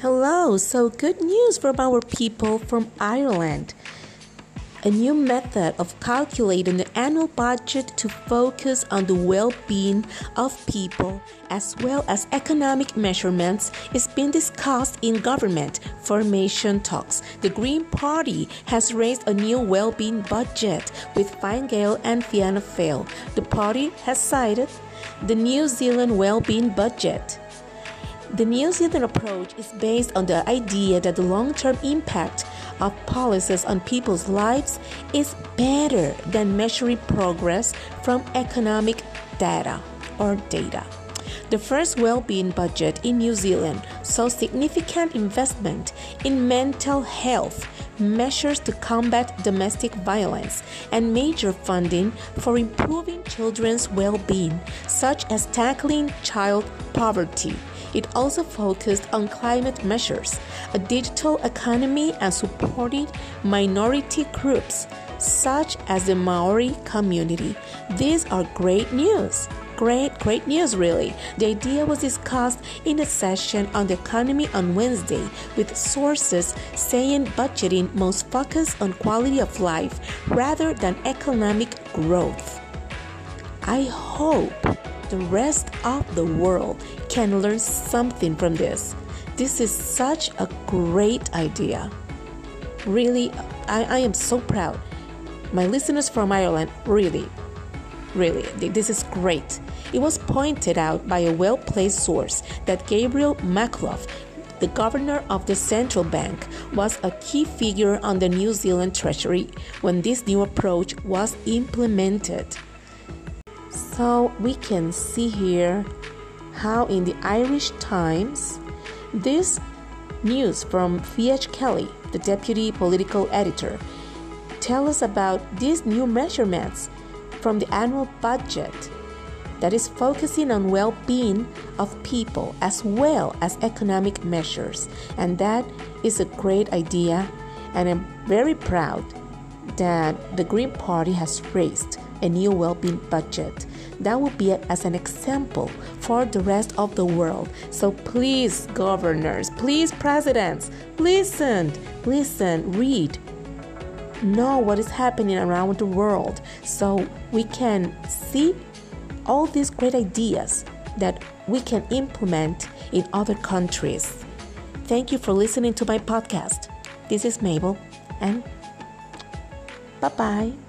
Hello, so good news from our people from Ireland. A new method of calculating the annual budget to focus on the well being of people as well as economic measurements is being discussed in government formation talks. The Green Party has raised a new well being budget with Fine Gael and Fianna Fáil. The party has cited the New Zealand well being budget. The New Zealand approach is based on the idea that the long term impact of policies on people's lives is better than measuring progress from economic data or data. The first well-being budget in New Zealand saw significant investment in mental health measures to combat domestic violence and major funding for improving children's well-being such as tackling child poverty it also focused on climate measures, a digital economy, and supported minority groups such as the Maori community. These are great news. Great, great news, really. The idea was discussed in a session on the economy on Wednesday, with sources saying budgeting must focus on quality of life rather than economic growth. I hope the rest of the world can learn something from this. This is such a great idea. Really, I, I am so proud. My listeners from Ireland, really, really, this is great. It was pointed out by a well placed source that Gabriel Makhlouf, the governor of the central bank, was a key figure on the New Zealand Treasury when this new approach was implemented. So we can see here how in the Irish Times this news from Fiach Kelly, the deputy political editor, tell us about these new measurements from the annual budget that is focusing on well-being of people as well as economic measures and that is a great idea and I'm very proud that the Green Party has raised a new well-being budget that will be as an example for the rest of the world. So please governors please presidents listen listen read. Know what is happening around the world. So we can see all these great ideas that we can implement in other countries. Thank you for listening to my podcast. This is mabel and bye bye